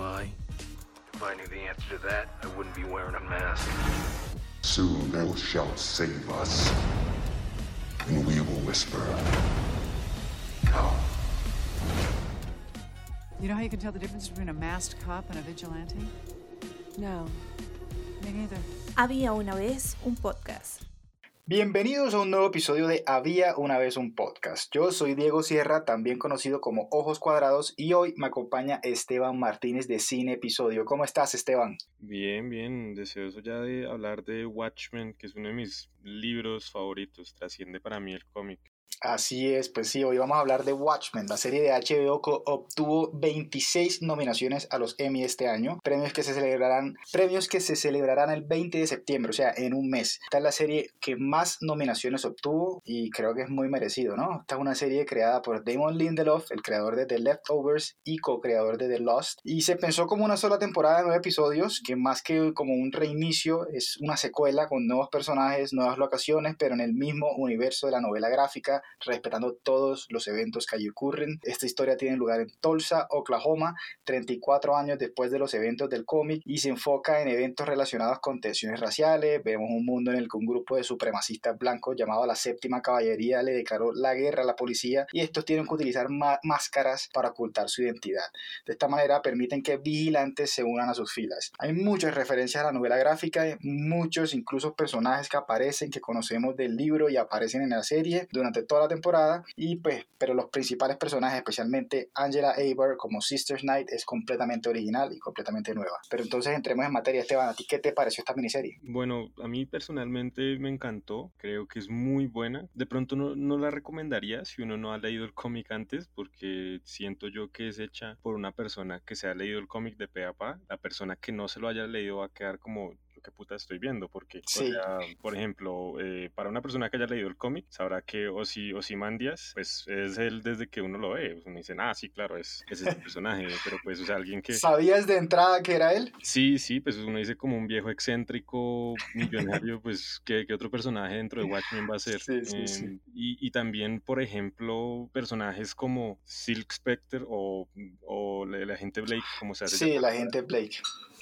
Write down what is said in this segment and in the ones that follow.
am I? If I knew the answer to that, I wouldn't be wearing a mask. Soon thou shalt save us. And we will whisper. Come. You know how you can tell the difference between a masked cop and a vigilante? No. Me neither. Había una vez un podcast. Bienvenidos a un nuevo episodio de Había una vez un podcast. Yo soy Diego Sierra, también conocido como Ojos Cuadrados, y hoy me acompaña Esteban Martínez de Cine Episodio. ¿Cómo estás, Esteban? Bien, bien, deseoso ya de hablar de Watchmen, que es uno de mis libros favoritos, trasciende para mí el cómic. Así es, pues sí, hoy vamos a hablar de Watchmen, la serie de HBO obtuvo 26 nominaciones a los Emmy este año, premios que se celebrarán, premios que se celebrarán el 20 de septiembre, o sea, en un mes. Esta es la serie que más nominaciones obtuvo y creo que es muy merecido, ¿no? Esta es una serie creada por Damon Lindelof, el creador de The Leftovers y co-creador de The Lost, y se pensó como una sola temporada de nueve episodios, que más que como un reinicio es una secuela con nuevos personajes, nuevas locaciones, pero en el mismo universo de la novela gráfica respetando todos los eventos que allí ocurren. Esta historia tiene lugar en Tulsa, Oklahoma, 34 años después de los eventos del cómic y se enfoca en eventos relacionados con tensiones raciales. Vemos un mundo en el que un grupo de supremacistas blancos llamado la Séptima Caballería le declaró la guerra a la policía y estos tienen que utilizar máscaras para ocultar su identidad. De esta manera permiten que vigilantes se unan a sus filas. Hay muchas referencias a la novela gráfica, muchos incluso personajes que aparecen que conocemos del libro y aparecen en la serie durante toda la temporada y pues pero los principales personajes especialmente Angela Aber como Sister Knight es completamente original y completamente nueva. Pero entonces entremos en materia. Esteban ¿a ti qué te pareció esta miniserie? Bueno a mí personalmente me encantó. Creo que es muy buena. De pronto no, no la recomendaría si uno no ha leído el cómic antes porque siento yo que es hecha por una persona que se ha leído el cómic de pe pa. La persona que no se lo haya leído va a quedar como qué puta estoy viendo, porque, por ejemplo, eh, para una persona que haya leído el cómic, sabrá que Osi, Osimandias, pues es él desde que uno lo ve, pues, uno dice, ah, sí, claro, es, es ese personaje, pero pues, o sea, alguien que... ¿Sabías de entrada que era él? Sí, sí, pues uno dice como un viejo excéntrico, millonario, pues, ¿qué, ¿qué, otro personaje dentro de Watchmen va a ser? Sí, sí. Em, y, y, también, por ejemplo, personajes como Silk Spectre o, o la, gente Blake, como se hace. Sí, la gente Blake.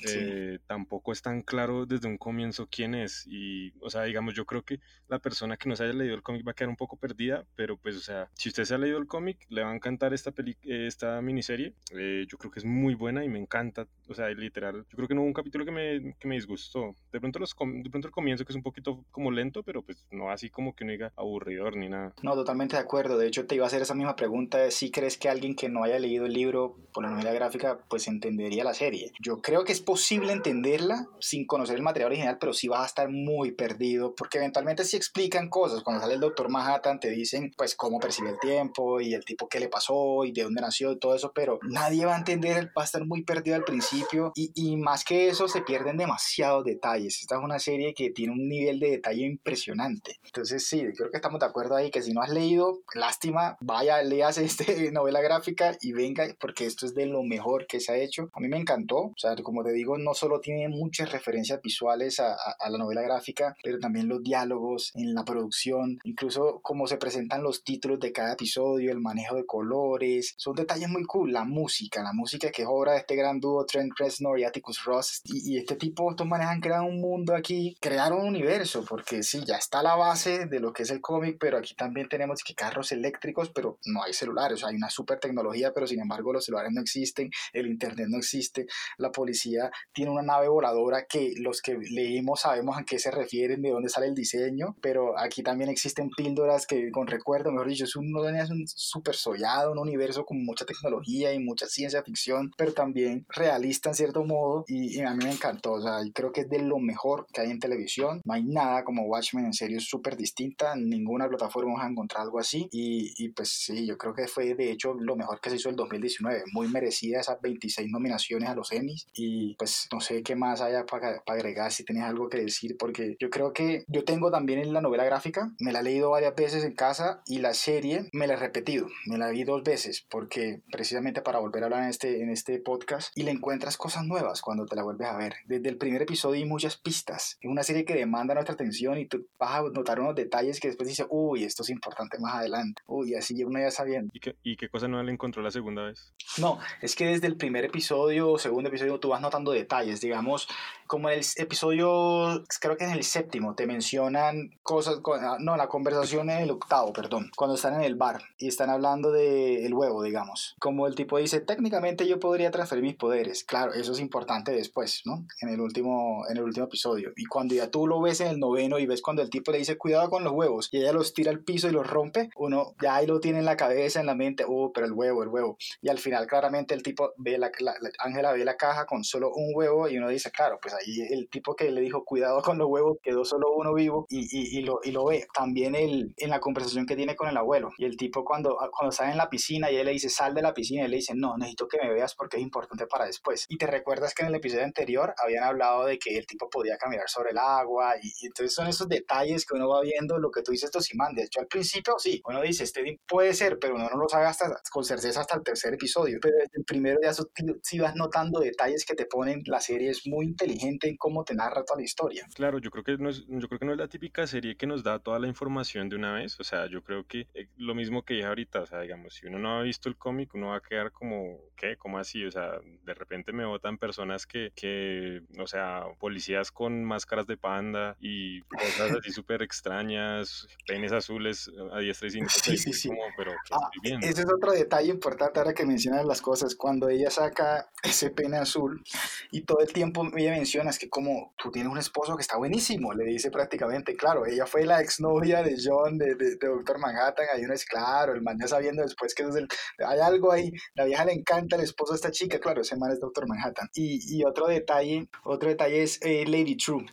Eh, tampoco es tan claro desde un comienzo quién es. Y, o sea, digamos, yo creo que la persona que no se haya leído el cómic va a quedar un poco perdida, pero pues, o sea, si usted se ha leído el cómic, le va a encantar esta, peli esta miniserie. Eh, yo creo que es muy buena y me encanta. O sea, literal, yo creo que no hubo un capítulo que me, que me disgustó. De pronto, los de pronto el comienzo que es un poquito como lento, pero pues no así como que no diga aburridor ni nada. No, totalmente de acuerdo. De hecho, te iba a hacer esa misma pregunta si crees que alguien que no haya leído el libro por la novela gráfica, pues entendería la serie. Yo creo que es posible entenderla sin conocer el material original, pero sí vas a estar muy perdido, porque eventualmente sí explican cosas. Cuando sale el Doctor Manhattan te dicen, pues, cómo percibe el tiempo y el tipo que le pasó y de dónde nació y todo eso, pero nadie va a entender, va a estar muy perdido al principio y, y más que eso se pierden demasiados detalles. Esta es una serie que tiene un nivel de detalle impresionante. Entonces sí, creo que estamos de acuerdo ahí que si no has leído, lástima, vaya, leas este novela gráfica y venga, porque esto es de lo mejor que se ha hecho. A mí me encantó, o sea, como te digo, no solo tiene muchas referencias visuales a, a, la novela gráfica, pero también los diálogos en la producción, incluso cómo se presentan los títulos de cada episodio, el manejo de colores, son detalles muy cool. La música, la música que es obra de este gran dúo Trent Reznor y Atticus Ross, y, y este tipo, estos manes han creado un mundo aquí, crearon un universo, porque sí, ya está la base de lo que es el cómic, pero aquí también tenemos que carros eléctricos, pero no hay celulares, o sea, hay una super tecnología, pero sin embargo los celulares no existen, el internet no existe, la policía tiene una nave voladora que los que leímos sabemos a qué se refieren, de dónde sale el diseño, pero aquí también existen píldoras que con recuerdo, mejor dicho, es un, es un super sollado, un universo con mucha tecnología y mucha ciencia ficción, pero también realista en cierto modo y, a mí me encantó, o sea, creo que es de lo mejor que hay en televisión, no hay nada como Watchmen, en serio es súper distinta, en ninguna plataforma vamos a encontrar algo así y, y pues sí, yo creo que fue de hecho lo mejor que se hizo el 2019, muy merecida esas 26 nominaciones a los Emmys y pues no sé qué más haya para agregar, si tienes algo que decir, porque yo creo que yo tengo también en la novela gráfica, me la he leído varias veces en casa y la serie me la he repetido, me la vi dos veces, porque precisamente para volver a hablar en este, en este podcast y le encuentras cosas nuevas cuando te la vuelves a ver. Desde el primer episodio hay muchas pistas, es una serie que demanda nuestra atención y tú vas a notar unos detalles que después dices, uy, esto es importante más adelante, uy, así uno ya sabiendo. ¿Y qué, ¿Y qué cosa no le encontró la segunda vez? No, es que desde el primer episodio o segundo episodio tú vas notando detalles, digamos, como en el episodio, creo que en el séptimo, te mencionan cosas, ah, no, la conversación en el octavo, perdón, cuando están en el bar y están hablando del el huevo, digamos. Como el tipo dice, técnicamente yo podría transferir mis poderes. Claro, eso es importante después, ¿no? En el último, en el último episodio. Y cuando ya tú lo ves en el noveno y ves cuando el tipo le dice, cuidado con los huevos, y ella los tira al piso y los rompe, uno ya ahí lo tiene en la cabeza, en la mente, oh, pero el huevo, el huevo. Y al final claramente el tipo ve la, Ángela ve la caja con solo un huevo y uno dice, claro, pues ahí el tipo que le dijo cuidado con los huevos quedó solo uno vivo y, y, y, lo, y lo ve. También el, en la conversación que tiene con el abuelo. Y el tipo cuando, ah, cuando está en la piscina y él le dice sal de la piscina, y él le dice no, necesito que me veas porque es importante para después. Y te recuerdas que en el episodio anterior habían hablado de que el tipo podía caminar sobre el agua y, entonces son esos detalles que uno va viendo lo que tú dices, Tosimán. De hecho, al principio sí, uno dice, este puede ser, pero uno no lo sabe hasta, con certeza hasta el tercer episodio. Pero desde el primero ya sí vas notando detalles que te ponen, la serie es muy inteligente en cómo te narra toda la historia. Claro, yo creo que no es, yo creo que no es la típica serie que nos da toda la información de una vez, o sea, yo creo que eh, lo mismo que dije ahorita, o sea, digamos, si uno no ha visto el cómic, uno va a quedar como, ¿qué? ¿Cómo así? O sea, de repente me votan personas que, que o sea, policías con máscaras de panda y cosas así súper extrañas, penes azules a diestra y siniestra. Sí, sí, sí. Como, pero, ah, ese es otro detalle importante ahora que mencionas las cosas, cuando ella saca ese pene azul y todo el tiempo ella menciona es que como tú tienes un esposo que está buenísimo, le dice prácticamente, claro, ella fue la exnovia de John, de, de, Doctor Manhattan, hay uno es claro, el man ya sabiendo después que es el, hay algo ahí, la vieja le encanta el esposo de esta chica, claro, ese man es Doctor Manhattan. Y, y otro detalle, otro detalle es eh, Lady True,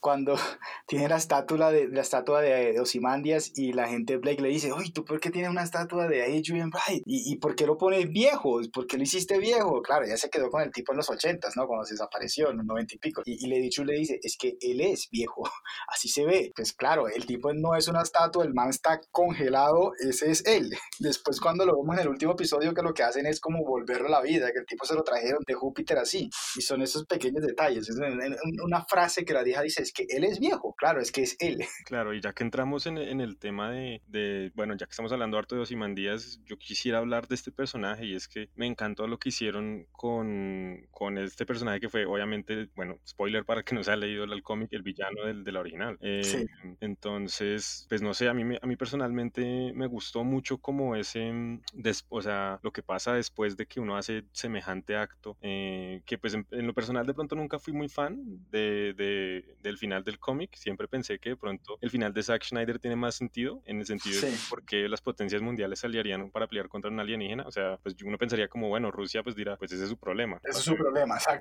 cuando tiene la estatua de, la estatua de, Osimandias y la gente Blake le dice, oye, ¿tú por qué tienes una estatua de Adrian Bright? ¿Y, ¿Y por qué lo pones viejo? ¿Por qué lo hiciste viejo? Claro, ya se quedó con el tipo en los ochentas, ¿no? Cuando se desapareció en los noventa y pico. Y, y True le dice, es que él es viejo, así se ve. Pues claro, el tipo no es una estatua, el man está congelado, ese es él. Después cuando lo vemos en el último episodio que lo que hacen es como volverlo a la vida, que el tipo se lo trajeron de Júpiter así. Y son esos pequeños detalles. Es una frase que la vieja dice es que él es viejo. Claro, es que es él. Claro, y ya que entramos en, en el tema de, de, bueno, ya que estamos hablando harto de Osimandías, yo quisiera hablar de este personaje y es que me encantó lo que hicieron con, con este personaje que fue, obviamente, bueno, spoiler para que no se haya leído el cómic, el villano del, de la original. Eh, sí. Entonces, pues no sé, a mí, a mí personalmente me gustó mucho como ese, mm, o sea, lo que pasa después de que uno hace semejante acto, eh, que pues en, lo personal de pronto nunca fui muy fan de, de del final del cómic, siempre pensé que de pronto el final de Zack Schneider tiene más sentido, en el sentido de por qué las potencias mundiales aliarían para pelear contra un alienígena, o sea, pues uno pensaría como, bueno, Rusia pues dirá, pues ese es su problema. Ese es su problema, exacto.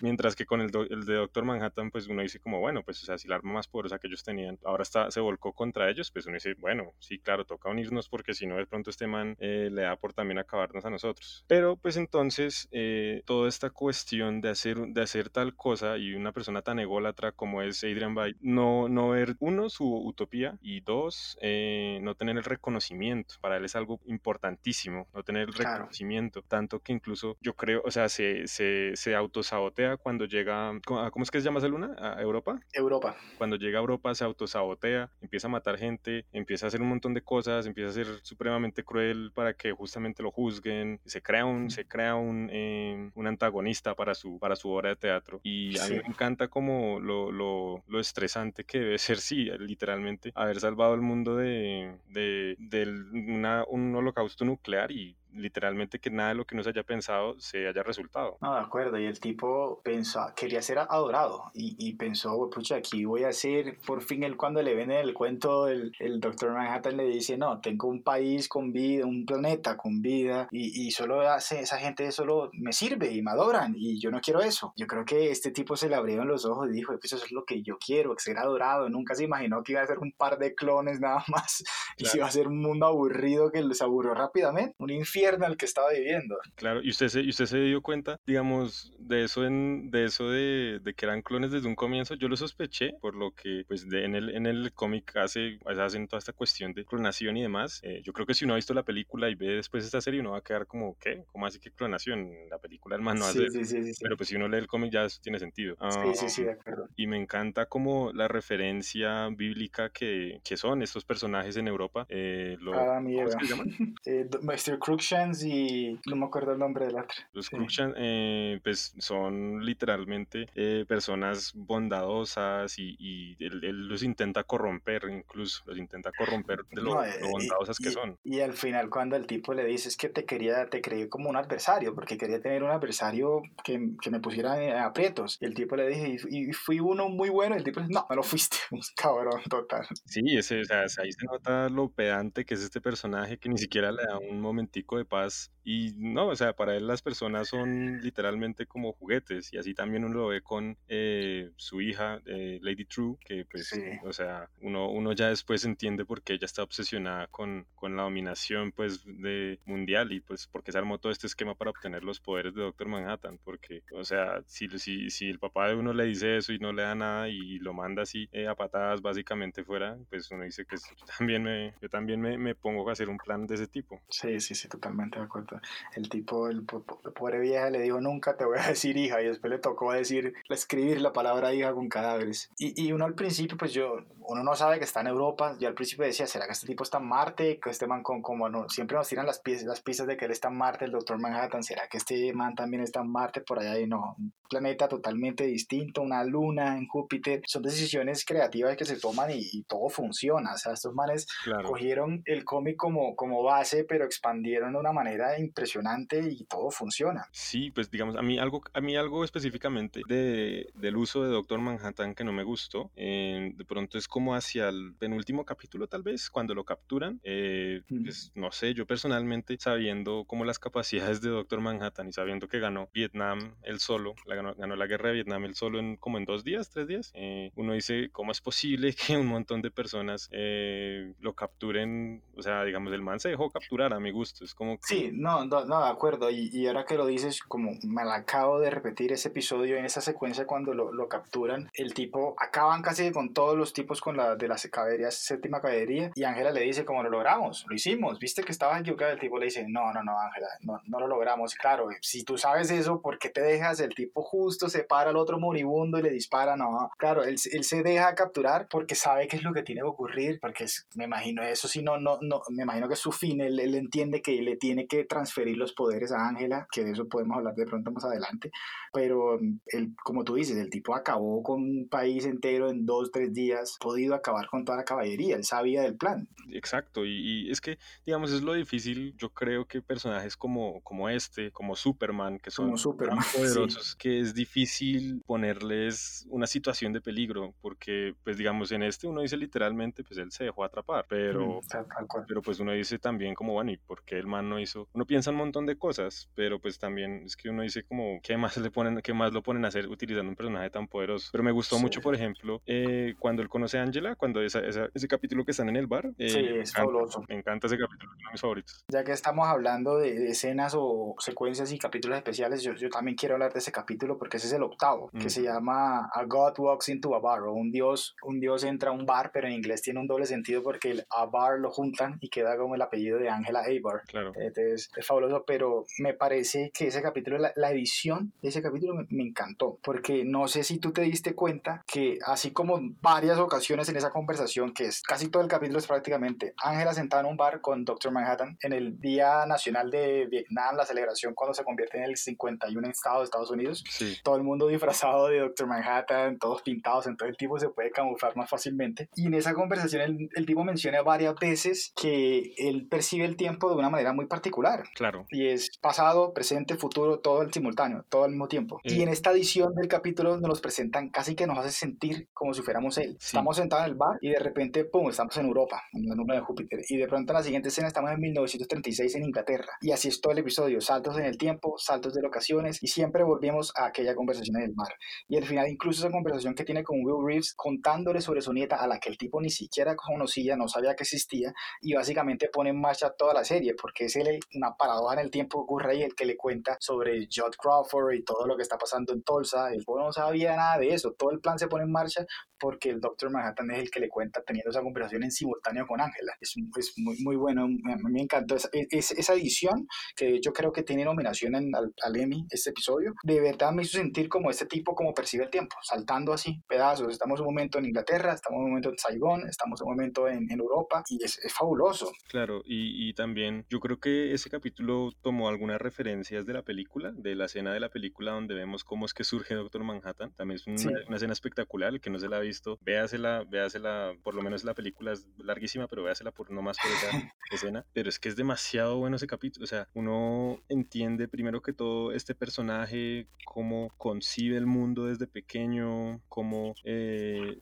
Mientras que con el, el de Doctor Manhattan, pues uno dice como, bueno, pues o sea, si la arma más poderosa que ellos tenían ahora está, se volcó contra ellos, pues uno dice, bueno, sí, claro, toca unirnos porque si no, de pronto este man eh, le da por también acabarnos a nosotros. Pero pues entonces, eh, toda esta cuestión de hacer, de hacer tal cosa y una persona tan ególatra como es Adrian Bay, no, no ver, uno, su utopía y dos, eh, no tener el reconocimiento. Para él es algo importantísimo, no tener el reconocimiento, tanto que incluso yo creo, o sea, se, se, se autosabotea cuando llega, ¿cómo es que se llama esa luna? ¿A Europa? Europa. Cuando llega a Europa se autosabotea, empieza a matar gente, empieza a hacer un montón de cosas, empieza a ser supremamente cruel para que justamente lo juzguen, se crea un, se crea un, eh, un antagonista para su, para su obra de teatro. Y a mí me encanta como lo, lo, lo, estresante que debe ser, sí, literalmente, haber salvado el mundo de, de, de una, un holocausto nuclear y literalmente que nada de lo que nos haya pensado se haya resultado. No, de acuerdo, y el tipo pensó, quería ser adorado y, y pensó, pucha, aquí voy a ser, por fin él cuando le vende el cuento, el, el doctor Manhattan le dice, no, tengo un país con vida, un planeta con vida y, y solo hace, esa gente solo me sirve y me adoran y yo no quiero eso. Yo creo que este tipo se le abrieron los ojos y dijo, pues eso es lo que yo quiero, ser adorado. Nunca se imaginó que iba a ser un par de clones nada más y si iba a ser un mundo aburrido que les aburrió rápidamente, un infierno infierno el que estaba viviendo. Claro, y usted se, y usted se dio cuenta, digamos, de eso en, de eso de, de que eran clones desde un comienzo, yo lo sospeché, por lo que pues de, en el, en el cómic hace, hacen toda esta cuestión de clonación y demás. Eh, yo creo que si uno ha visto la película y ve después esta serie, uno va a quedar como, ¿qué? ¿Cómo así que clonación? La película el man no hace. Sí, sí, sí, sí. Pero pues si uno lee el cómic ya eso tiene sentido. Sí, sí, sí, Ah, de acuerdo. y me encanta como la referencia bíblica que, que son estos personajes en Europa. Eh, lo- y ¿cómo se llaman? Eh, Mr. Y no me acuerdo el nombre del otro. Los Sí. Eh, pues son literalmente eh, personas bondadosas y, y él, él los intenta corromper, incluso los intenta corromper de lo, No, lo eh, bondadosas y, que y- son. y al final cuando el tipo le dice es que te quería, te creí como un adversario, porque quería tener un adversario que, que me pusiera en aprietos. Y el tipo le dije, y, y fui uno muy bueno, y el tipo le dice, no, no lo fuiste, un cabrón total. Sí, ese, o sea, ahí se nota lo pedante que es este personaje que ni siquiera le da un momentico de paz. Y no, o sea, para él las personas son literalmente como juguetes. Y así también uno lo ve con eh, su hija, eh, Lady True, que pues, Sí. o sea, uno, uno ya después entiende por qué ella está obsesionada con, con la dominación pues de mundial y pues porque se armó todo este esquema para obtener los poderes de Doctor Manhattan. Porque, o sea, si, si, si el papá de uno le dice eso y no le da nada y lo manda así eh, a patadas básicamente fuera, pues uno dice que yo también me, yo también me, me pongo a hacer un plan de ese tipo. Sí, sí, sí, totalmente de acuerdo. El tipo, el po- po- pobre vieja le dijo, nunca te voy a decir hija, y después le tocó decir, escribir la palabra hija con cadáveres. Y, y uno al principio, pues yo, uno no sabe que está en Europa, yo al principio decía, ¿será que este tipo está en Marte? Que este man, con, como no, siempre nos tiran las, piezas, las pistas de que él está en Marte, el doctor Manhattan, ¿será que este man también está en Marte por allá? Y no, un planeta totalmente distinto, una luna en Júpiter, son decisiones creativas que se toman y, y todo funciona, o sea, estos manes Claro. cogieron el cómic como, como base, pero expandieron de una manera impresionante y todo funciona. Sí, pues digamos, a mí algo, a mí algo específicamente de, del uso de Doctor Manhattan que no me gustó, eh, de pronto es como hacia el penúltimo capítulo tal vez, cuando lo capturan, eh, Mm. pues no sé, yo personalmente sabiendo como las capacidades de Doctor Manhattan y sabiendo que ganó Vietnam él solo, la ganó, ganó la guerra de Vietnam él solo en como en dos días, tres días, eh, uno dice, ¿cómo es posible que un montón de personas eh, lo capturen? O sea, digamos, el man se dejó capturar a mi gusto, es como que... Sí, no, no, no, de acuerdo. Y, y ahora que lo dices, como me la acabo de repetir ese episodio en esa secuencia cuando lo, lo capturan, el tipo acaban casi con todos los tipos con la de las caballerías, séptima caballería, y Ángela le dice, como lo logramos, lo hicimos, viste que estabas equivocado. El tipo le dice, no, no, no, Ángela, no, no lo logramos. Claro, si tú sabes eso, ¿por qué te dejas? El tipo justo se para al otro moribundo y le dispara, no. Claro, él, él se deja capturar porque sabe qué es lo que tiene que ocurrir, porque es- me imagino eso, si no, no, no, me imagino que es su fin, él, él entiende que le tiene que transferir los poderes a Ángela, que de eso podemos hablar de pronto más adelante, pero él, como tú dices, el tipo acabó con un país entero en dos, tres días, podido acabar con toda la caballería, él sabía del plan. Exacto, y, y es que, digamos, es lo difícil, yo creo que personajes como, como este, como Superman, que son Superman, tan sí. poderosos, que es difícil ponerles una situación de peligro, porque, pues, digamos, en este uno dice literalmente, pues, él se dejó atrapar, pero... Mm. Pero pues uno dice también como, bueno, ¿y por qué el man no hizo? Uno piensa un montón de cosas, pero pues también es que uno dice como, ¿qué más le ponen, qué más lo ponen a hacer utilizando un personaje tan poderoso? Pero me gustó Sí. mucho, por ejemplo, eh, cuando él conoce a Angela, cuando esa, esa- ese capítulo que están en el bar. eh, Sí, me es encanta, fabuloso. Me encanta ese capítulo, uno de mis favoritos. Ya que estamos hablando de, de escenas o secuencias y capítulos especiales, yo, yo también quiero hablar de ese capítulo porque ese es el octavo, que se llama A God Walks into a Bar, o un dios, un dios entra a un bar, pero en inglés tiene un doble sentido porque el a bar lo juntan y queda como el apellido de Angela Abar. Claro. Entonces, es fabuloso, pero me parece que ese capítulo, la, la edición de ese capítulo me, me encantó, porque no sé si tú te diste cuenta que así como varias ocasiones en esa conversación, que es casi todo el capítulo es prácticamente Ángela sentada en un bar con Dr. Manhattan en el Día Nacional de Vietnam, la celebración cuando se convierte en el 51 estado de Estados Unidos, Sí. todo el mundo disfrazado de Dr. Manhattan, todos pintados, entonces el tipo se puede camuflar más fácilmente. Y en esa conversación el, el tipo menciona varias veces que él percibe el tiempo de una manera muy particular. Claro. Y es pasado, presente, futuro, todo el simultáneo, todo al mismo tiempo. Sí. Y en esta edición del capítulo nos los presentan casi que nos hace sentir como si fuéramos él. Sí. Estamos sentados en el bar y de repente, pum, estamos en Europa, en la luna de Júpiter. Y de pronto en la siguiente escena estamos en 1936 en Inglaterra. Y así es todo el episodio, saltos en el tiempo, saltos de locaciones y siempre volvemos a aquella conversación en el bar. Y al final incluso esa conversación que tiene con Will Reeves contándole sobre su nieta a la que el tipo ni siquiera conocía, no sabía que existía y básicamente pone en marcha toda la serie porque es él una paradoja en el tiempo que ocurre ahí el que le cuenta sobre Judd Crawford y todo lo que está pasando en Tulsa. Pueblo no sabía nada de eso. Todo el plan se pone en marcha porque el Doctor Manhattan es el que le cuenta teniendo esa conversación en simultáneo con Ángela. Es, es, muy, muy bueno. Me encantó esa, esa edición que yo creo que tiene nominación en, al, al, Emmy este episodio. De verdad me hizo sentir como este tipo como percibe el tiempo, saltando así pedazos. Estamos un momento en Inglaterra, estamos un momento en Saigón, estamos un momento en, en Europa y es, es, fabuloso. Claro, y, y también yo creo que ese capítulo tomó algunas referencias de la película, de la escena de la película donde vemos cómo es que surge Doctor Manhattan. También es una, sí. una escena espectacular, el que no se la ha visto, véasela, véasela, por lo menos la película es larguísima, pero véasela por no más por esa escena. Pero es que es demasiado bueno ese capítulo, o sea, uno entiende primero que todo este personaje, cómo concibe el mundo desde pequeño, cómo eh,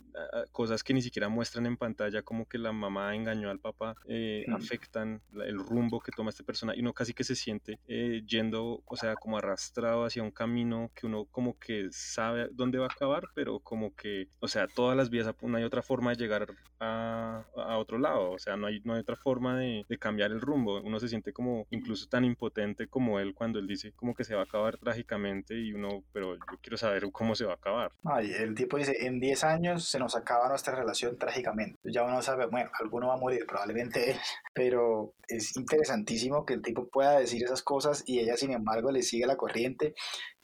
cosas que ni siquiera muestran en pantalla, como que la mamá engañó al papá, eh, mm. afectan el rumbo que toma este personaje y uno casi que se siente eh, yendo, o sea, como arrastrado hacia un camino que uno como que sabe dónde va a acabar, pero como que, o sea, todas las vías, no hay otra forma de llegar a, a otro lado, o sea, no hay, no hay otra forma de, de, cambiar el rumbo, uno se siente como incluso tan impotente como él cuando él dice como que se va a acabar trágicamente y uno, pero yo quiero saber cómo se va a acabar. Ay, el tipo dice, en 10 años se nos acaba nuestra relación trágicamente, ya uno sabe, bueno, alguno va a morir, probablemente él, pero es interesantísimo que el tipo pueda decir esas cosas y ella sin embargo le sigue la corriente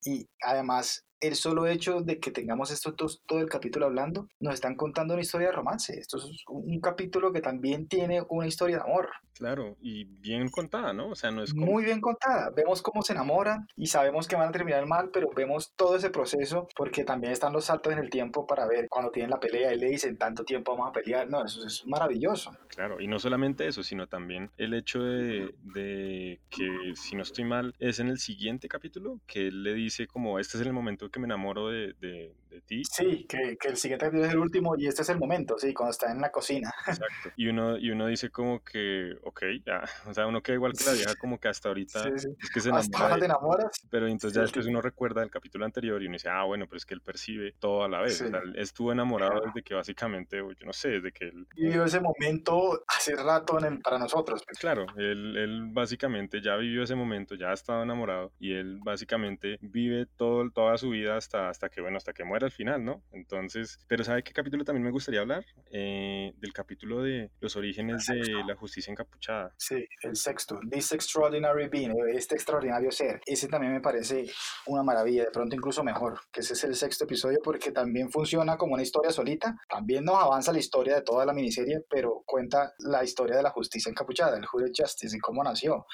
y además el solo hecho de que tengamos estos dos, todo el capítulo hablando, nos están contando una historia de romance. Esto es un capítulo que también tiene una historia de amor. Claro, y bien contada, ¿no? O sea, no es como... Muy bien contada. Vemos cómo se enamoran y sabemos que van a terminar mal, pero vemos todo ese proceso porque también están los saltos en el tiempo para ver cuando tienen la pelea y le dicen tanto tiempo vamos a pelear. No, eso es maravilloso. Claro, y no solamente eso, sino también el hecho de, de que, si no estoy mal, es en el siguiente capítulo que él le dice como, este es el momento que me enamoro de, de, de ti. Sí, que, que, el siguiente capítulo es el último y este es el momento, sí, cuando está en la cocina. Exacto. Y uno, y uno dice como que, ok, ya, o sea, uno queda igual que la vieja como que hasta ahorita sí, sí. es que se enamora. Hasta ahora te enamoras. Pero entonces sí, ya después uno recuerda el capítulo anterior y uno dice, ah, bueno, pero es que él percibe todo a la vez. O sea, él estuvo enamorado desde que básicamente, yo no sé, desde que él... Vivió ese momento hace rato en el, para nosotros. Pues. Claro, él, él básicamente ya vivió ese momento, ya ha estado enamorado y él básicamente vive todo, toda su vida hasta, hasta que, bueno, hasta que muera al final, ¿no? Entonces, pero ¿sabe qué capítulo también me gustaría hablar? Eh, del capítulo de los orígenes de la justicia encapuchada. Sí, el sexto, This Extraordinary Being, este extraordinario ser. Ese también me parece una maravilla, de pronto incluso mejor, que ese es el sexto episodio porque también funciona como una historia solita, también nos avanza la historia de toda la miniserie, pero cuenta la historia de la justicia encapuchada, el Hooded Justice y cómo nació.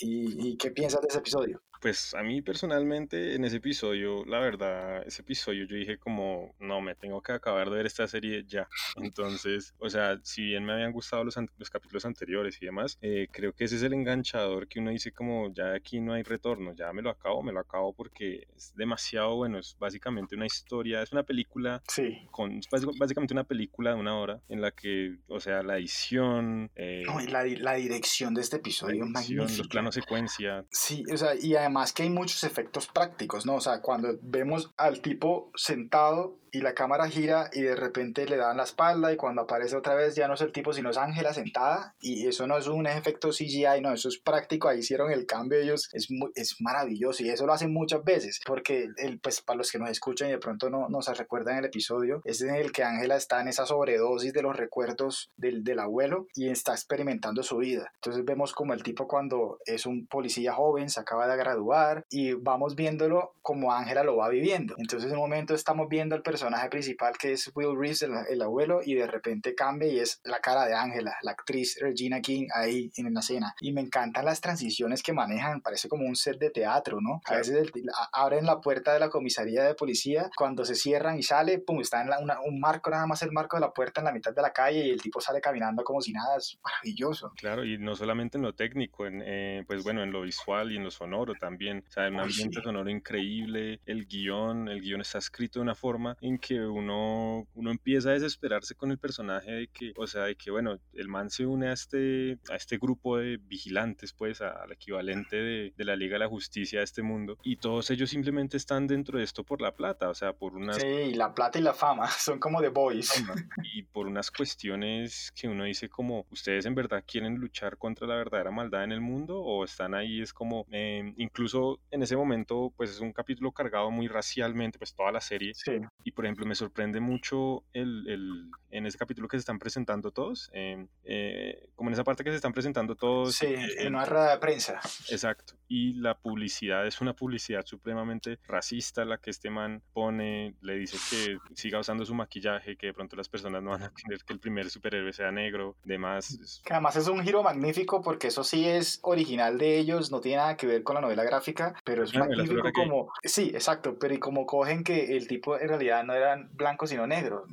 ¿Y, ¿Y qué piensas de ese episodio? Pues a mí personalmente en ese episodio, la verdad, ese episodio yo dije como, no, me tengo que acabar de ver esta serie ya. Entonces, o sea, si bien me habían gustado los, los capítulos anteriores y demás, eh, creo que ese es el enganchador que uno dice como, ya aquí no hay retorno, ya me lo acabo, me lo acabo porque es demasiado bueno, es básicamente una historia, es una película, sí. con, es básicamente una película de una hora en la que, o sea, la edición... Eh, no, y la, la, dirección de este episodio, la edición, los planos secuencia. Sí, o sea, y además además que hay muchos efectos prácticos, ¿no? O sea, cuando vemos al tipo sentado y la cámara gira y de repente le dan la espalda y cuando aparece otra vez ya no es el tipo sino es Ángela sentada y eso no es un efecto CGI, no, eso es práctico, ahí hicieron el cambio ellos, es, muy, es maravilloso y eso lo hacen muchas veces porque el, pues para los que nos escuchan y de pronto no, no se recuerdan el episodio, es en el que Ángela está en esa sobredosis de los recuerdos del, del abuelo y está experimentando su vida. Entonces vemos como el tipo cuando es un policía joven, se acaba de graduar y vamos viéndolo como Ángela lo va viviendo. Entonces en un momento estamos viendo el personaje personaje principal que es Will Reeves, el, el, abuelo, y de repente cambia y es la cara de Ángela, la actriz Regina King ahí en la escena. Y me encantan las transiciones que manejan, parece como un set de teatro, ¿no? Claro. A veces el, abren la puerta de la comisaría de policía, cuando se cierran y sale, pum, está en la, una, un marco, nada más el marco de la puerta en la mitad de la calle y el tipo sale caminando como si nada, es maravilloso. Claro, y no solamente en lo técnico, en, eh, pues bueno, en lo visual y en lo sonoro también, o sea, un ambiente sí. sonoro increíble, el guion, el guion está escrito de una forma en que uno, uno empieza a desesperarse con el personaje de que, o sea, de que, bueno, el man se une a este, a este grupo de vigilantes, pues, al equivalente de, de la Liga de la Justicia de este mundo, y todos ellos simplemente están dentro de esto por la plata, o sea, por unas... Sí, la plata y la fama, son como The Boys. Y por unas cuestiones que uno dice como, ¿ustedes en verdad quieren luchar contra la verdadera maldad en el mundo? ¿O están ahí? Es como, eh, incluso en ese momento, pues es un capítulo cargado muy racialmente, pues toda la serie. Sí. Y por ejemplo, me sorprende mucho el, el en ese capítulo que se están presentando todos, eh, eh, como en esa parte que se están presentando todos. Sí, en una rueda de prensa. Exacto. Y la publicidad es una publicidad supremamente racista la que este man pone, le dice que siga usando su maquillaje, que de pronto las personas no van a creer que el primer superhéroe sea negro, demás. Que además es un giro magnífico porque eso sí es original de ellos, no tiene nada que ver con la novela gráfica, pero es magnífico como... Sí, exacto, pero y como cogen que el tipo en realidad no era blanco sino negro,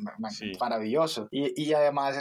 maravilloso. Y, y además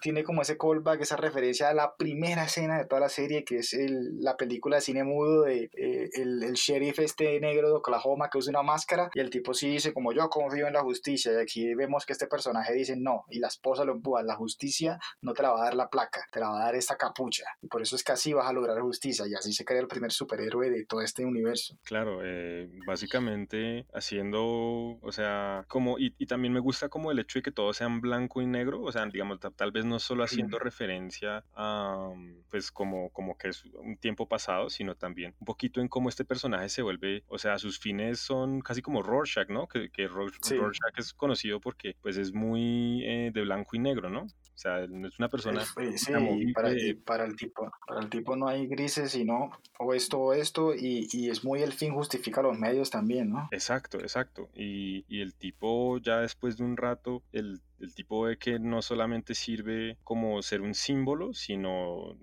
tiene como ese callback, esa referencia a la primera escena de toda la serie, que es el, la película de cine mudo de eh, el, el sheriff este negro de Oklahoma que usa una máscara y el tipo sí dice como yo confío en la justicia y aquí vemos que este personaje dice no y la esposa lo empuja, la justicia no te la va a dar la placa, te la va a dar esta capucha y por eso es que así vas a lograr justicia y así se crea el primer superhéroe de todo este universo. Claro, eh, básicamente haciendo, o sea, como, y, y, también me gusta como el hecho de que todos sean blanco y negro, o sea, digamos, tal vez no solo haciendo referencia a, pues como, como que es un tiempo pasado, sino también un poquito en cómo este personaje se vuelve, o sea, sus fines son casi como Rorschach, ¿no? Que, que Rorschach es conocido porque pues es muy eh, de blanco y negro, ¿no? O sea, es una persona. Sí, para, para, el tipo, para el tipo no hay grises, sino o esto o esto, y, y, es muy el fin justifica los medios también, ¿no? Exacto, exacto. Y, y el tipo, ya después de un rato, el, el tipo ve que no solamente sirve como ser un símbolo, sino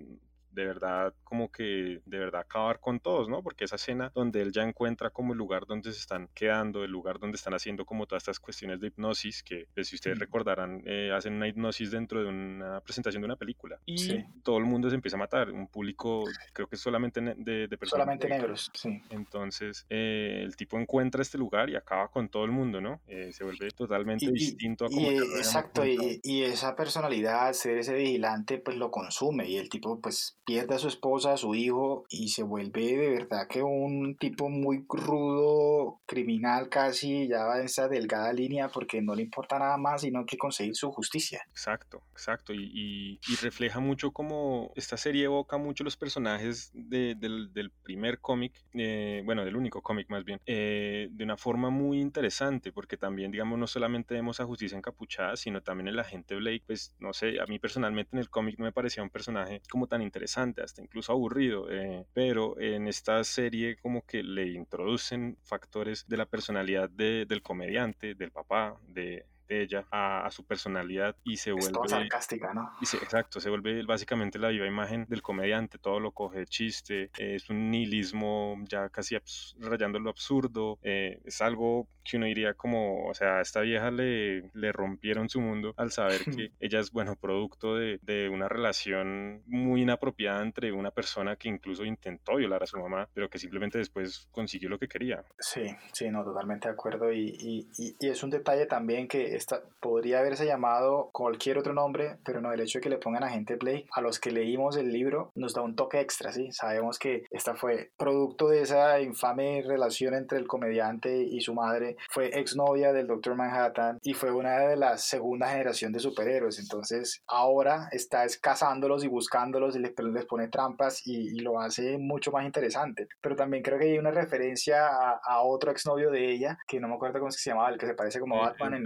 de verdad como que de verdad acabar con todos, ¿no? Porque esa escena donde él ya encuentra como el lugar donde se están quedando, el lugar donde están haciendo como todas estas cuestiones de hipnosis, que pues, si ustedes recordarán, eh, hacen una hipnosis dentro de una presentación de una película y todo el mundo se empieza a matar, un público creo que solamente de, de personas. Solamente negros, sí. Entonces eh, el tipo encuentra este lugar y acaba con todo el mundo, ¿no? Eh, se vuelve totalmente distinto a como... exacto, y, y, esa personalidad, ser ese vigilante, pues lo consume y el tipo pues pierde a su esposa, a su hijo y se vuelve de verdad que un tipo muy rudo, criminal casi, ya va en esa delgada línea porque no le importa nada más sino que conseguir su justicia. Exacto, exacto. Y, y, refleja mucho como esta serie evoca mucho los personajes de, del, del, primer cómic, eh, bueno, del único cómic más bien, eh, de una forma muy interesante porque también, digamos, no solamente vemos a Justicia encapuchada, sino también el agente Blake, pues no sé, a mí personalmente en el cómic no me parecía un personaje como tan interesante hasta incluso aburrido, eh, pero en esta serie como que le introducen factores de la personalidad de, del comediante, del papá, de, de ella a, su personalidad y se vuelve... Todo sarcástica, ¿no? Y exacto, se vuelve básicamente la viva imagen del comediante, todo lo coge chiste, es un nihilismo ya casi rayando lo absurdo, eh, es algo que uno diría como, o sea, a esta vieja le, le rompieron su mundo al saber que ella es, bueno, producto de, de, una relación muy inapropiada entre una persona que incluso intentó violar a su mamá, pero que simplemente después consiguió lo que quería. Sí, sí, no, totalmente de acuerdo y, y, y, y es un detalle también que esta, podría haberse llamado cualquier otro nombre, pero no, el hecho de que le pongan agente Blake, a los que leímos el libro, nos da un toque extra, ¿sí? Sabemos que esta fue producto de esa infame relación entre el comediante y su madre, fue exnovia del Doctor Manhattan y fue una de la segunda generación de superhéroes, entonces ahora está cazándolos y buscándolos y les, les pone trampas y, y, lo hace mucho más interesante, pero también creo que hay una referencia a, a otro exnovio de ella, que no me acuerdo cómo se llamaba, el que se parece como eh, Batman en,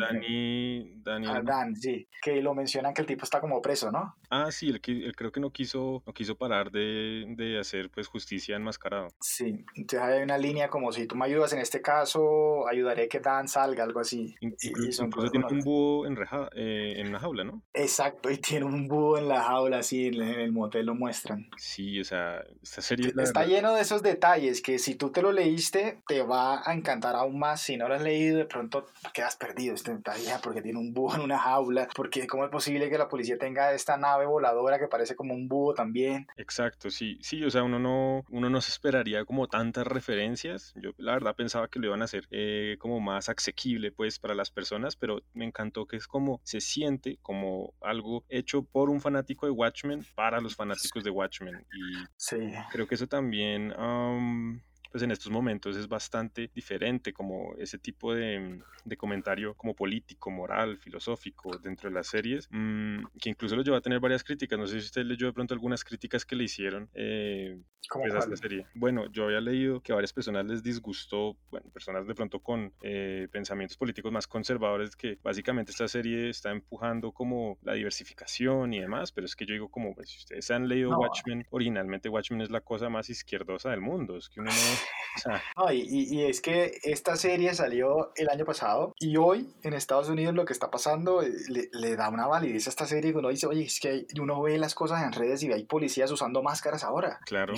Daniel. Ah, Dan, sí, que lo mencionan que el tipo está como preso, ¿no? Ah, sí, él, él creo que no quiso, no quiso parar de, de, hacer pues justicia enmascarado. Sí, entonces hay una línea como si tú me ayudas en este caso, ayudaré que Dan salga, algo así. Incluso, incluso tiene un búho enreja, eh, en la jaula, ¿no? Exacto, y tiene un búho en la jaula, sí, en el motel lo muestran. Sí, o sea, esta serie... Está lleno de esos detalles que si tú te lo leíste, te va a encantar aún más. Si no lo has leído, de pronto quedas perdido este detalle pelea porque tiene un búho en una jaula, porque cómo es posible que la policía tenga esta nave voladora que parece como un búho también. Exacto, sí, sí, o sea, uno no, uno no se esperaría como tantas referencias. Yo la verdad pensaba que lo iban a hacer eh, como más asequible pues para las personas, pero me encantó que es como se siente como algo hecho por un fanático de Watchmen para los fanáticos de Watchmen. Y Sí. creo que eso también am, pues en estos momentos es bastante diferente, como ese tipo de, mm, de comentario como político, moral, filosófico dentro de las series, mm, que incluso lo lleva a tener varias críticas. No sé si usted leyó de pronto algunas críticas que le hicieron eh, ¿Cómo pues, a cuál? esta serie. Bueno, yo había leído que a varias personas les disgustó, bueno, personas de pronto con eh, pensamientos políticos más conservadores, que básicamente esta serie está empujando como la diversificación y demás, pero es que yo digo como, pues, si ustedes han leído No. Watchmen, originalmente Watchmen es la cosa más izquierdosa del mundo, es que uno no... o sea, No, y, y- es que esta serie salió el año pasado y hoy en Estados Unidos lo que está pasando eh, le, le da una validez a esta serie que uno dice, oye, es que uno ve las cosas en redes y ve hay policías usando máscaras ahora. claro. Y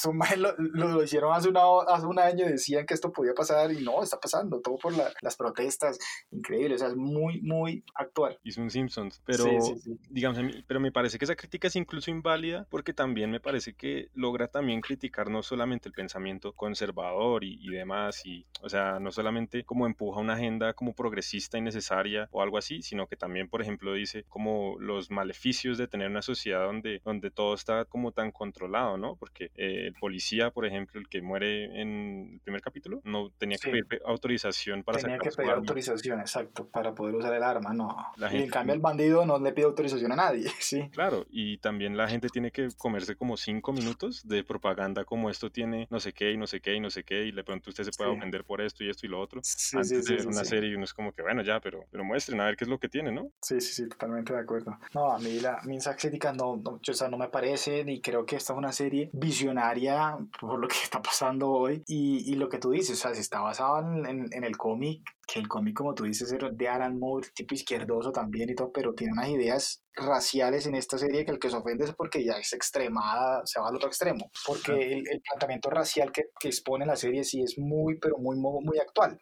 Son más- lo, lo- hicieron hace, una, hace un año y decían que esto podía pasar y no, está pasando, todo por la- las protestas, increíble, o sea, es muy, muy actual. hizo un Simpsons, pero Sí, sí, sí. digamos, pero me parece que esa crítica es incluso inválida porque también me parece que logra también criticar no solamente el pensamiento conservador y, y demás, y, o sea, no solamente como empuja una agenda como progresista y necesaria o algo así, sino que también, por ejemplo, dice como los maleficios de tener una sociedad donde, donde todo está como tan controlado, ¿no? Porque eh, el policía, por ejemplo, el que muere en el primer capítulo, no tenía que Sí. pedir pe- autorización para Tenía sacar que pedir arma. autorización, exacto, para poder usar el arma, no. La y gente- en cambio el bandido no le pide autorización a nadie, sí. Claro, y también la gente tiene que comerse como cinco minutos de propaganda como esto tiene no sé qué y no sé qué y no sé qué y de pronto usted se puede Sí. ofender por esto y esto y lo otro Sí, antes de una serie y uno es como que bueno ya, pero, pero muestren a ver qué es lo que tiene, ¿no? Sí, sí, sí, totalmente de acuerdo. No, a mí, la, esas críticas no, no, o sea, no me parecen y creo que esta es una serie visionaria por lo que está pasando hoy y, y lo que tú dices, o sea, si está basado en, en- en el cómic, que el cómic, como tú dices, era de Alan Moore, tipo izquierdoso también y todo, pero tiene unas ideas raciales en esta serie que el que se ofende es porque ya es extremada, se va al otro extremo, porque el, el planteamiento racial que, que expone la serie sí es muy, pero muy, muy, actual.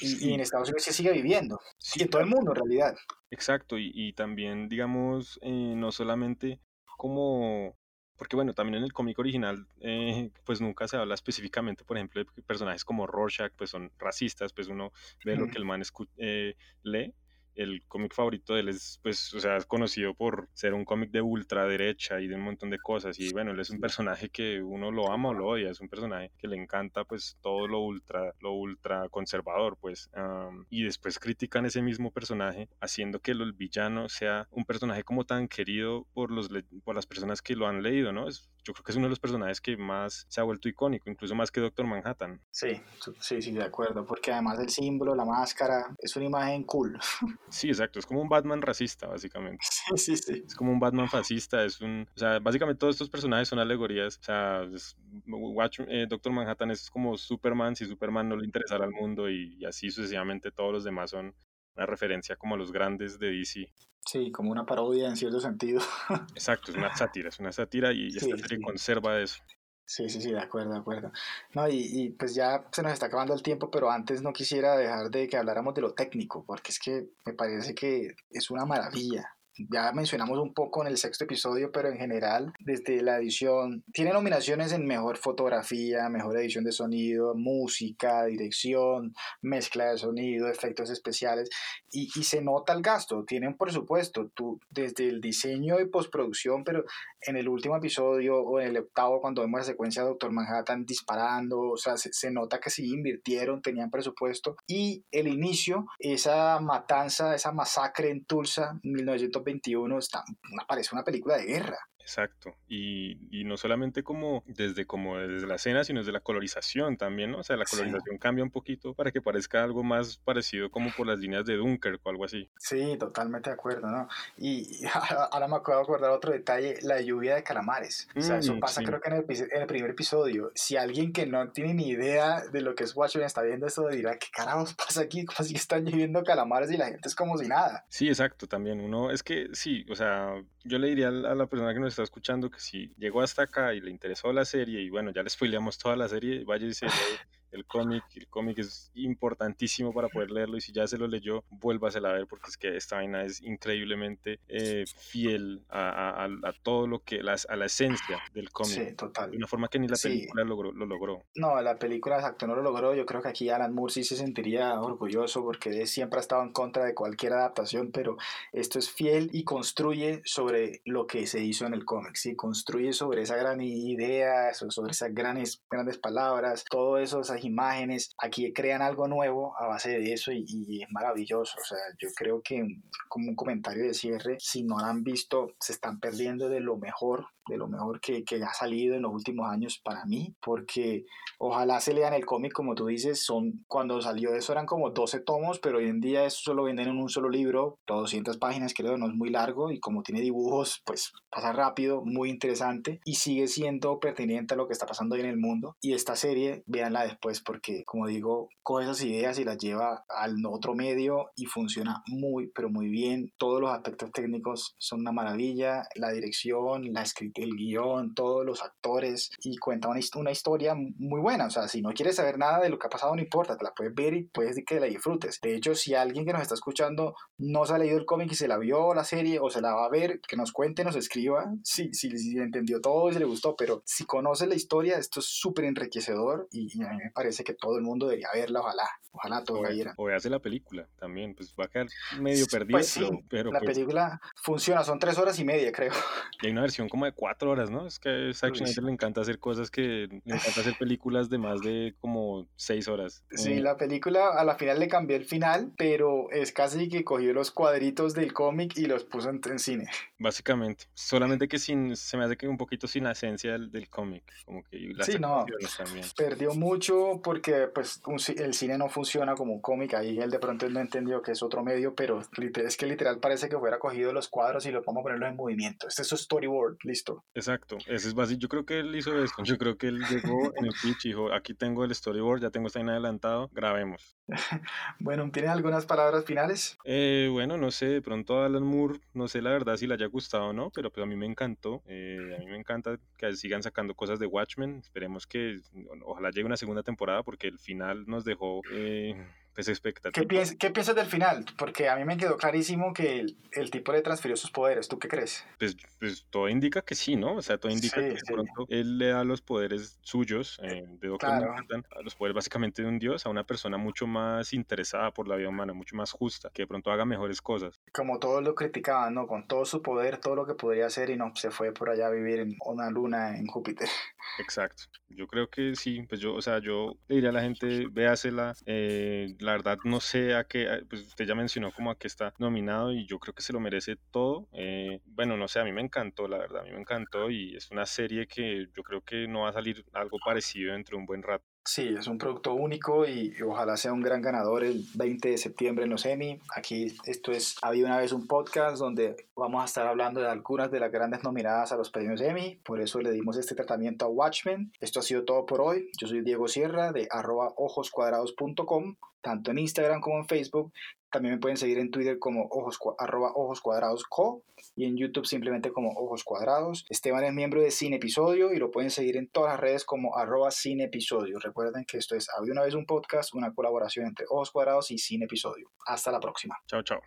Y, y en Estados Unidos se sigue viviendo. Sí, y en todo el mundo, en realidad. Exacto, y, y también, digamos, eh, no solamente como, porque bueno, también en el cómic original, eh, pues nunca se habla específicamente, por ejemplo, de personajes como Rorschach, pues son racistas, pues uno ve lo que el man eh, lee. El cómic favorito de él es, pues, o sea, es conocido por ser un cómic de ultraderecha y de un montón de cosas. Y bueno, él es un personaje que uno lo ama o lo odia, es un personaje que le encanta, pues, todo lo ultra, lo ultra conservador, pues. y después critican ese mismo personaje, haciendo que el villano sea un personaje como tan querido por, los, por las personas que lo han leído, ¿no? Es, yo creo que es uno de los personajes que más se ha vuelto icónico, incluso más que Doctor Manhattan. Sí, sí, sí, de acuerdo, porque además el símbolo, la máscara, es una imagen cool. Sí, exacto, es como un Batman racista, básicamente. Sí, sí, sí. Es como un Batman fascista, es un... O sea, básicamente todos estos personajes son alegorías. O sea, es- Watch- eh, Doctor Manhattan es como Superman si Superman no le interesara al mundo y, y así sucesivamente todos los demás son una referencia como a los grandes de DC. Sí, como una parodia en cierto sentido. Exacto, es una sátira, es una sátira y, y esta Sí, serie sí. conserva eso. Sí, sí, sí, de acuerdo, de acuerdo. No, y, y pues ya se nos está acabando el tiempo, pero antes no quisiera dejar de que habláramos de lo técnico, porque es que me parece que es una maravilla. Ya mencionamos un poco en el sexto episodio, pero en general, desde la edición, tiene nominaciones en mejor fotografía, mejor edición de sonido, música, dirección, mezcla de sonido, efectos especiales, y, y se nota el gasto, tiene un presupuesto, tú, desde el diseño y postproducción, pero en el último episodio o en el octavo, cuando vemos la secuencia de Doctor Manhattan disparando, o sea, se, se nota que sí invirtieron, tenían presupuesto, y el inicio, esa matanza, esa masacre en Tulsa, 1921, está, parece una película de guerra. Exacto. Y, y no solamente como desde, como desde la escena, sino desde la colorización también, ¿no? O sea, la Sí. colorización cambia un poquito para que parezca algo más parecido como por las líneas de Dunkirk o algo así. Sí, totalmente de acuerdo, ¿no? Y ahora me acabo de acordar otro detalle, la lluvia de calamares. O sea, eso Mm, pasa sí. creo que en el, epi- en el primer episodio. Si alguien que no tiene ni idea de lo que es Watchmen está viendo esto, dirá, ¿qué carajos pasa aquí? ¿Cómo así están lloviendo calamares y la gente es como si nada? Sí, exacto, también uno, es que sí, o sea, yo le diría a la a la persona que nos está escuchando que si llegó hasta acá y le interesó la serie y bueno, ya le spoileamos toda la serie, vaya y se el cómic. El cómic es importantísimo para poder leerlo y si ya se lo leyó, vuélvasela a ver porque es que esta vaina es increíblemente eh, fiel a, a, todo lo que, las, a la esencia del cómic. Sí, total. De una forma que ni la película logró, lo logró. No, la película exacto no lo logró. Yo creo que aquí Alan Moore sí se sentiría orgulloso porque siempre ha estado en contra de cualquier adaptación, pero esto es fiel y construye sobre lo que se hizo en el cómic, ¿sí? Construye sobre esa gran idea, sobre esas grandes, grandes palabras, todo eso, imágenes. Aquí crean algo nuevo a base de eso y, y es maravilloso. O sea, yo creo que como un comentario de cierre, si no han visto, se están perdiendo de lo mejor de lo mejor que, que, ha salido en los últimos años para mí, porque ojalá se lean el cómic, como tú dices, son cuando salió eso eran como 12 tomos, pero hoy en día eso solo venden en un solo libro, 200 páginas creo, no es muy largo y como tiene dibujos, pues pasa rápido, muy interesante y sigue siendo pertinente a lo que está pasando hoy en el mundo. Y esta serie, véanla después porque, como digo, coge esas ideas y las lleva al otro medio y funciona muy, pero muy bien. Todos los aspectos técnicos son una maravilla, la dirección, la escritura el guion, todos los actores y cuenta una, una, historia muy buena. O sea, si no quieres saber nada de lo que ha pasado, no importa, te la puedes ver y puedes que la disfrutes. De hecho, si alguien que nos está escuchando no se ha leído el cómic y se la vio la serie o se la va a ver, que nos cuente, nos escriba si, si, si entendió todo y se le gustó. Pero si conoce la historia, esto es súper enriquecedor y, a mí me parece que todo el mundo debería verla, ojalá. Ojalá todos la vieran. O veas la película también, pues va a quedar medio perdido. Pues sí, pero, la pues película funciona, son tres horas y media, creo. Y hay una versión como de cuatro cuatro horas, ¿no? Es que a Zack Snyder le encanta hacer cosas que le encanta hacer películas de más de como seis horas. Sí, eh, la película a la final le cambió el final, pero es casi que cogió los cuadritos del cómic y los puso en, cine. Básicamente, solamente que sin, se me hace que un poquito sin la esencia del, del cómic, como que sí, no, perdió mucho porque pues el cine no funciona como un cómic, ahí él de pronto no entendió que es otro medio, pero es que literal parece que fuera cogido los cuadros y los vamos a ponerlos en movimiento. Este es su storyboard, listo. Exacto, ese es básico. Yo creo que él hizo eso. Yo creo que él llegó en el pitch y dijo: Aquí tengo el storyboard, ya tengo esta en adelantado, grabemos. bueno, ¿tienes algunas palabras finales? Eh, bueno, no sé, de pronto Alan Moore, no sé la verdad si le haya gustado o no, pero pues a mí me encantó. Eh, a mí me encanta que sigan sacando cosas de Watchmen. Esperemos que ojalá llegue una segunda temporada porque el final nos dejó. Eh, ¿Qué, piensas del final? Porque a mí me quedó clarísimo que el, tipo le transfirió sus poderes. ¿Tú qué crees? Pues, pues, todo indica que sí, ¿no? O sea, todo indica que pronto él le da los poderes suyos eh, de Doctor Manhattan, los poderes básicamente de un dios, a una persona mucho más interesada por la vida humana, mucho más justa, que de pronto haga mejores cosas. Como todos lo criticaban, ¿no? Con todo su poder, todo lo que podría hacer y no, se fue por allá a vivir en una luna en Júpiter. Exacto. Yo creo que sí, pues yo, o sea, yo le diría a la gente, véasela, eh, la verdad no sé a qué, pues usted ya mencionó como a qué está nominado y yo creo que se lo merece todo. Eh, bueno, no sé, a mí me encantó, la verdad, a mí me encantó y es una serie que yo creo que no va a salir algo parecido dentro de un buen rato. Sí, es un producto único y, ojalá sea un gran ganador el 20 de septiembre en los Emmy. Aquí esto es Había una vez un podcast donde vamos a estar hablando de algunas de las grandes nominadas a los premios Emmy. Por eso le dimos este tratamiento a Watchmen. Esto ha sido todo por hoy. Yo soy Diego Sierra de arroba ojoscuadrados.com, tanto en Instagram como en Facebook. También me pueden seguir en Twitter como ojos, arroba ojos cuadrados co y en YouTube simplemente como ojos cuadrados. Esteban es miembro de Cine Episodio y lo pueden seguir en todas las redes como arroba Cine Episodio. Recuerden que esto es Había una vez un podcast, una colaboración entre ojos cuadrados y Cine Episodio. Hasta la próxima. Chao, chao.